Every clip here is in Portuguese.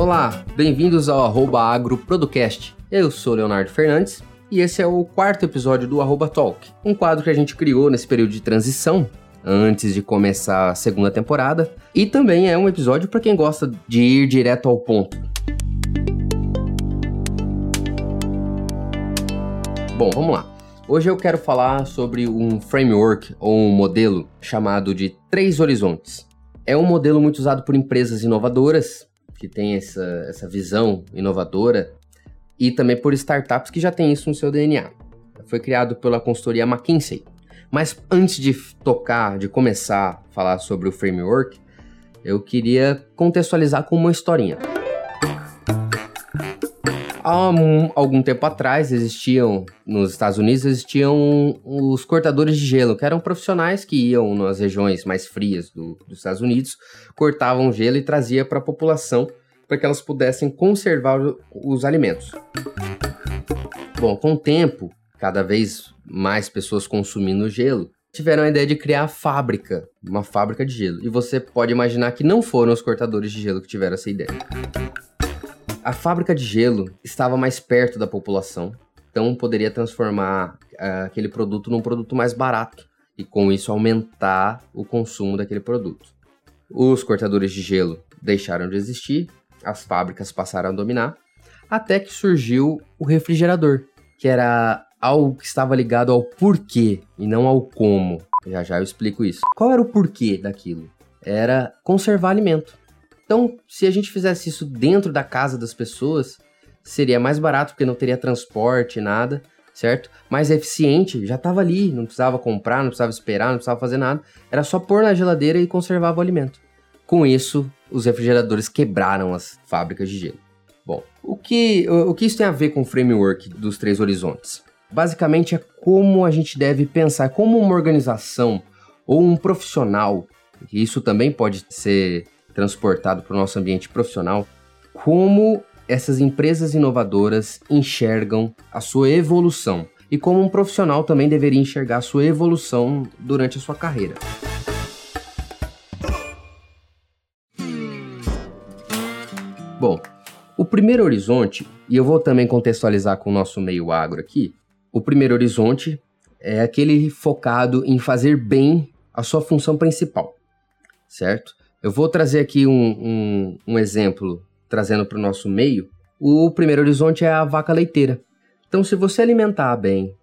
Olá, bem-vindos ao arroba. Eu sou Leonardo Fernandes e esse é o quarto episódio do Arroba Talk, um quadro que a gente criou nesse período de transição, antes de começar a segunda temporada, e também é um episódio para quem gosta de ir direto ao ponto. Bom, vamos lá. Hoje eu quero falar sobre um framework ou um modelo chamado de Três Horizontes. É um modelo muito usado por empresas inovadoras, que têm essa, essa visão inovadora, e também por startups que já têm isso no seu DNA. Foi criado pela consultoria McKinsey. Mas antes de tocar, de começar a falar sobre o framework, eu queria contextualizar com uma historinha. Há um, algum tempo atrás existiam, nos Estados Unidos, existiam os cortadores de gelo, que eram profissionais que iam nas regiões mais frias do, dos Estados Unidos, cortavam gelo e trazia para a população para que elas pudessem conservar os alimentos. Bom, com o tempo, cada vez mais pessoas consumindo gelo, tiveram a ideia de criar a fábrica, uma fábrica de gelo. E você pode imaginar que não foram os cortadores de gelo que tiveram essa ideia. A fábrica de gelo estava mais perto da população, então poderia transformar uh, aquele produto num produto mais barato e com isso aumentar o consumo daquele produto. Os cortadores de gelo deixaram de existir, as fábricas passaram a dominar, até que surgiu o refrigerador, que era algo que estava ligado ao porquê e não ao como. Já já eu explico isso. Qual era o porquê daquilo? Era conservar alimento. Então, se a gente fizesse isso dentro da casa das pessoas, seria mais barato porque não teria transporte, nada, certo? Mais eficiente, já estava ali, não precisava comprar, não precisava esperar, não precisava fazer nada. Era só pôr na geladeira e conservava o alimento. Com isso, os refrigeradores quebraram as fábricas de gelo. Bom, o que, o, o que isso tem a ver com o framework dos três horizontes? Basicamente é como a gente deve pensar, como uma organização ou um profissional, isso também pode ser transportado para o nosso ambiente profissional, como essas empresas inovadoras enxergam a sua evolução e como um profissional também deveria enxergar a sua evolução durante a sua carreira. Bom, o primeiro horizonte, e eu vou também contextualizar com o nosso meio agro aqui, o primeiro horizonte é aquele focado em fazer bem a sua função principal, certo? Eu vou trazer aqui um, um, um exemplo, trazendo para o nosso meio. O primeiro horizonte é a vaca leiteira. Então, se você alimentar bem,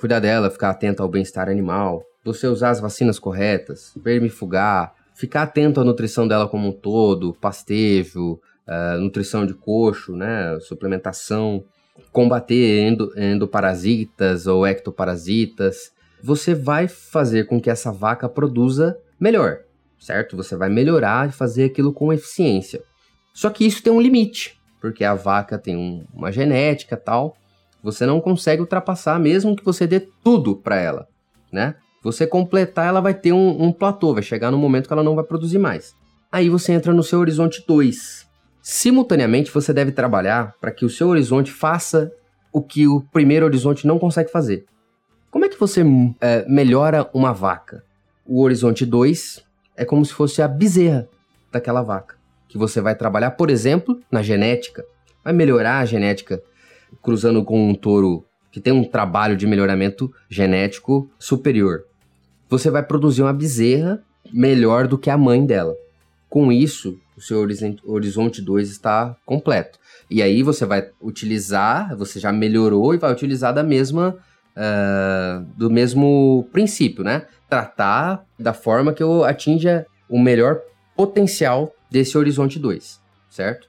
cuidar dela, ficar atento ao bem-estar animal, você usar as vacinas corretas, vermifugar, ficar atento à nutrição dela como um todo, pastejo, uh, nutrição de coxo, né, suplementação, combater endo, endoparasitas ou ectoparasitas, você vai fazer com que essa vaca produza melhor certo? Você vai melhorar e fazer aquilo com eficiência. Só que isso tem um limite, porque a vaca tem um, uma genética tal, você não consegue ultrapassar mesmo que você dê tudo para ela, né? Você completar, ela vai ter um, um platô, vai chegar no momento que ela não vai produzir mais. Aí você entra no seu horizonte 2. Simultaneamente, você deve trabalhar para que o seu horizonte faça o que o primeiro horizonte não consegue fazer. Como é que você é, melhora uma vaca? O horizonte 2 é como se fosse a bezerra daquela vaca. Que você vai trabalhar, por exemplo, na genética. Vai melhorar a genética cruzando com um touro que tem um trabalho de melhoramento genético superior. Você vai produzir uma bezerra melhor do que a mãe dela. Com isso, o seu horizonte 2 está completo. E aí você vai utilizar, você já melhorou e vai utilizar da mesma uh, do mesmo princípio, né? Tratar da forma que eu atinja o melhor potencial desse horizonte 2, certo?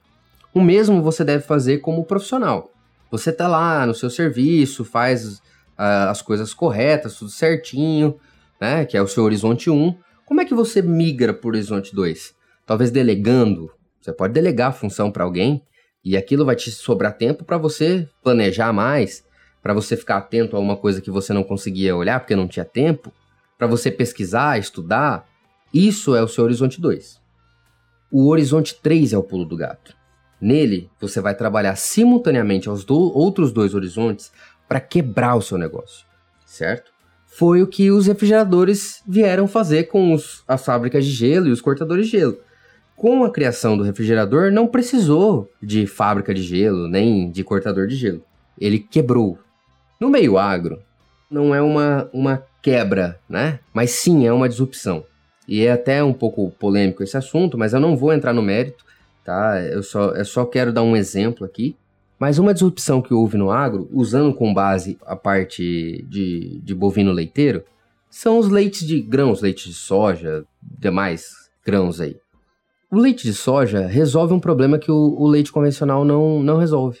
O mesmo você deve fazer como profissional. Você tá lá no seu serviço, faz uh, as coisas corretas, tudo certinho, né? Que é o seu horizonte 1. Um. Como é que você migra para o horizonte 2? Talvez delegando. Você pode delegar a função para alguém e aquilo vai te sobrar tempo para você planejar mais, para você ficar atento a uma coisa que você não conseguia olhar porque não tinha tempo, para você pesquisar, estudar, isso é o seu horizonte 2. O horizonte 3 é o pulo do gato. Nele, você vai trabalhar simultaneamente aos do outros dois horizontes para quebrar o seu negócio, certo? Foi o que os refrigeradores vieram fazer com os, as fábricas de gelo e os cortadores de gelo. com a criação do refrigerador, não precisou de fábrica de gelo, nem de cortador de gelo. Ele quebrou. No meio agro, não é uma, uma quebra, né? Mas sim é uma disrupção. E é até um pouco polêmico esse assunto, mas eu não vou entrar no mérito, tá? Eu só, eu só quero dar um exemplo aqui. Mas uma disrupção que houve no agro, usando com base a parte de, de bovino leiteiro, são os leites de grãos, leite de soja, demais grãos aí. O leite de soja resolve um problema que o, o leite convencional não, não resolve.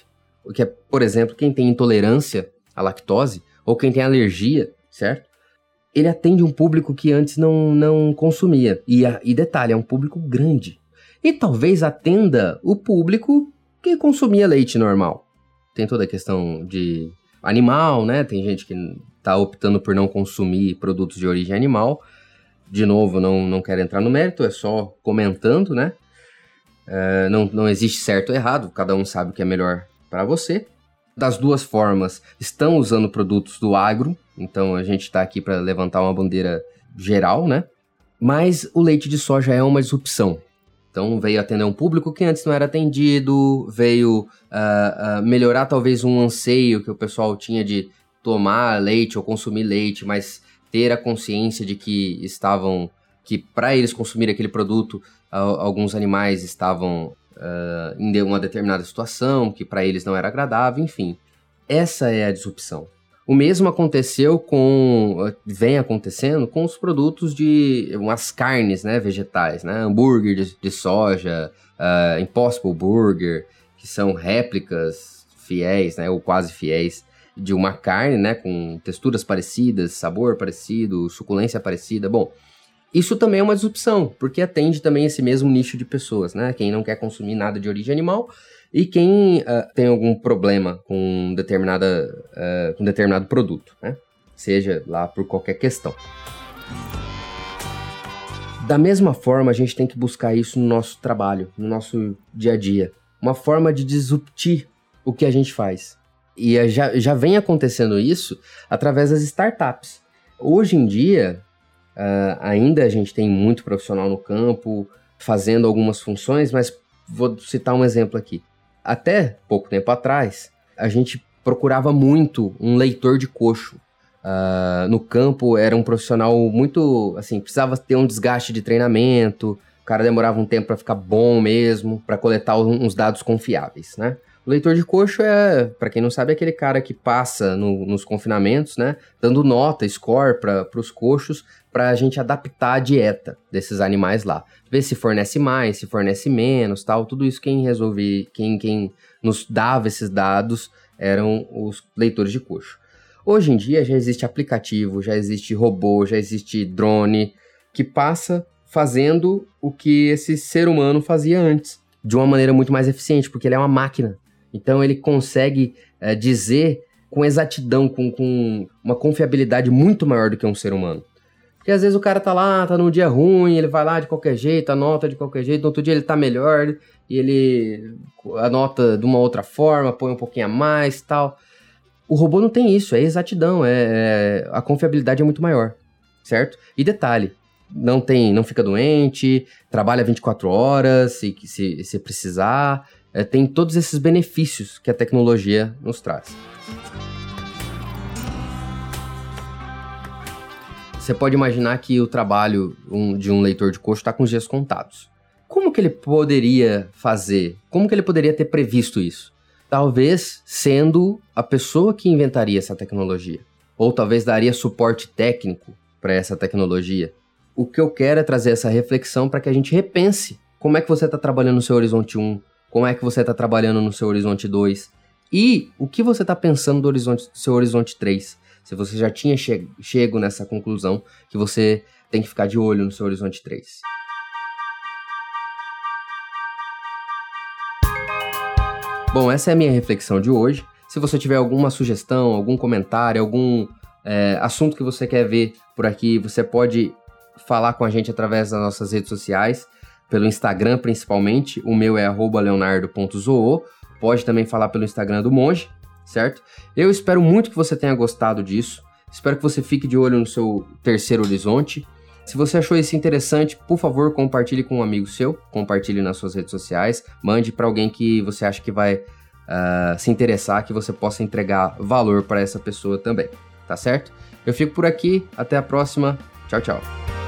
Que é, por exemplo, quem tem intolerância à lactose ou quem tem alergia, certo? Ele atende um público que antes não, não consumia. E, e detalhe, é um público grande. E talvez atenda o público que consumia leite normal. Tem toda a questão de animal, né? Tem gente que está optando por não consumir produtos de origem animal. De novo, não, não quero entrar no mérito, é só comentando, né? É, não, não existe certo ou errado, cada um sabe o que é melhor para você. Das duas formas, estão usando produtos do agro, então a gente está aqui para levantar uma bandeira geral, né? Mas o leite de soja é uma disrupção. Então veio atender um público que antes não era atendido, veio uh, uh, melhorar talvez um anseio que o pessoal tinha de tomar leite ou consumir leite, mas ter a consciência de que estavam, que para eles consumirem aquele produto, alguns animais estavam uh, em uma determinada situação, que para eles não era agradável, enfim. Essa é a disrupção. O mesmo aconteceu com, vem acontecendo com os produtos de umas carnes, né, vegetais, né, hambúrguer de, de soja, uh, Impossible Burger, que são réplicas fiéis, né, ou quase fiéis de uma carne, né, com texturas parecidas, sabor parecido, suculência parecida. Bom, isso também é uma disrupção, porque atende também esse mesmo nicho de pessoas, né? Quem não quer consumir nada de origem animal e quem uh, tem algum problema com, determinada, uh, com determinado produto, né? Seja lá por qualquer questão. Da mesma forma, a gente tem que buscar isso no nosso trabalho, no nosso dia a dia. Uma forma de disruptir o que a gente faz. E já, já vem acontecendo isso através das startups. Hoje em dia, uh, ainda a gente tem muito profissional no campo fazendo algumas funções, mas vou citar um exemplo aqui. Até pouco tempo atrás, a gente procurava muito um leitor de coxo. Uh, no campo era um profissional muito, assim, precisava ter um desgaste de treinamento, o cara demorava um tempo para ficar bom mesmo, para coletar uns dados confiáveis, né? Leitor de coxo é, para quem não sabe, aquele cara que passa no, nos confinamentos, né, dando nota, score para os coxos, para a gente adaptar a dieta desses animais lá. Ver se fornece mais, se fornece menos, tal. Tudo isso quem resolve, quem, quem nos dava esses dados eram os leitores de coxo. Hoje em dia já existe aplicativo, já existe robô, já existe drone que passa fazendo o que esse ser humano fazia antes, de uma maneira muito mais eficiente, porque ele é uma máquina. Então ele consegue é, dizer com exatidão, com, com uma confiabilidade muito maior do que um ser humano. Porque às vezes o cara tá lá, tá num dia ruim, ele vai lá de qualquer jeito, anota de qualquer jeito, no outro dia ele tá melhor, e ele anota de uma outra forma, põe um pouquinho a mais tal. O robô não tem isso, é exatidão, é, é a confiabilidade é muito maior, certo? E detalhe, não tem, não fica doente, trabalha 24 horas se, se, se precisar, é, tem todos esses benefícios que a tecnologia nos traz. Você pode imaginar que o trabalho um, de um leitor de coxo está com os dias contados. Como que ele poderia fazer? Como que ele poderia ter previsto isso? Talvez sendo a pessoa que inventaria essa tecnologia. Ou talvez daria suporte técnico para essa tecnologia. O que eu quero é trazer essa reflexão para que a gente repense como é que você está trabalhando no seu Horizonte 1, como é que você está trabalhando no seu horizonte 2 e o que você está pensando do horizonte, do seu horizonte 3. Se você já tinha che chego nessa conclusão que você tem que ficar de olho no seu horizonte 3. Bom, essa é a minha reflexão de hoje. Se você tiver alguma sugestão, algum comentário, algum é, assunto que você quer ver por aqui, você pode falar com a gente através das nossas redes sociais pelo Instagram principalmente. O meu é leonardo.zoo. Pode também falar pelo Instagram do Monge, certo? Eu espero muito que você tenha gostado disso. Espero que você fique de olho no seu terceiro horizonte. Se você achou isso interessante, por favor, compartilhe com um amigo seu, compartilhe nas suas redes sociais, mande para alguém que você acha que vai uh, se interessar, que você possa entregar valor para essa pessoa também, tá certo? Eu fico por aqui, até a próxima, tchau, tchau.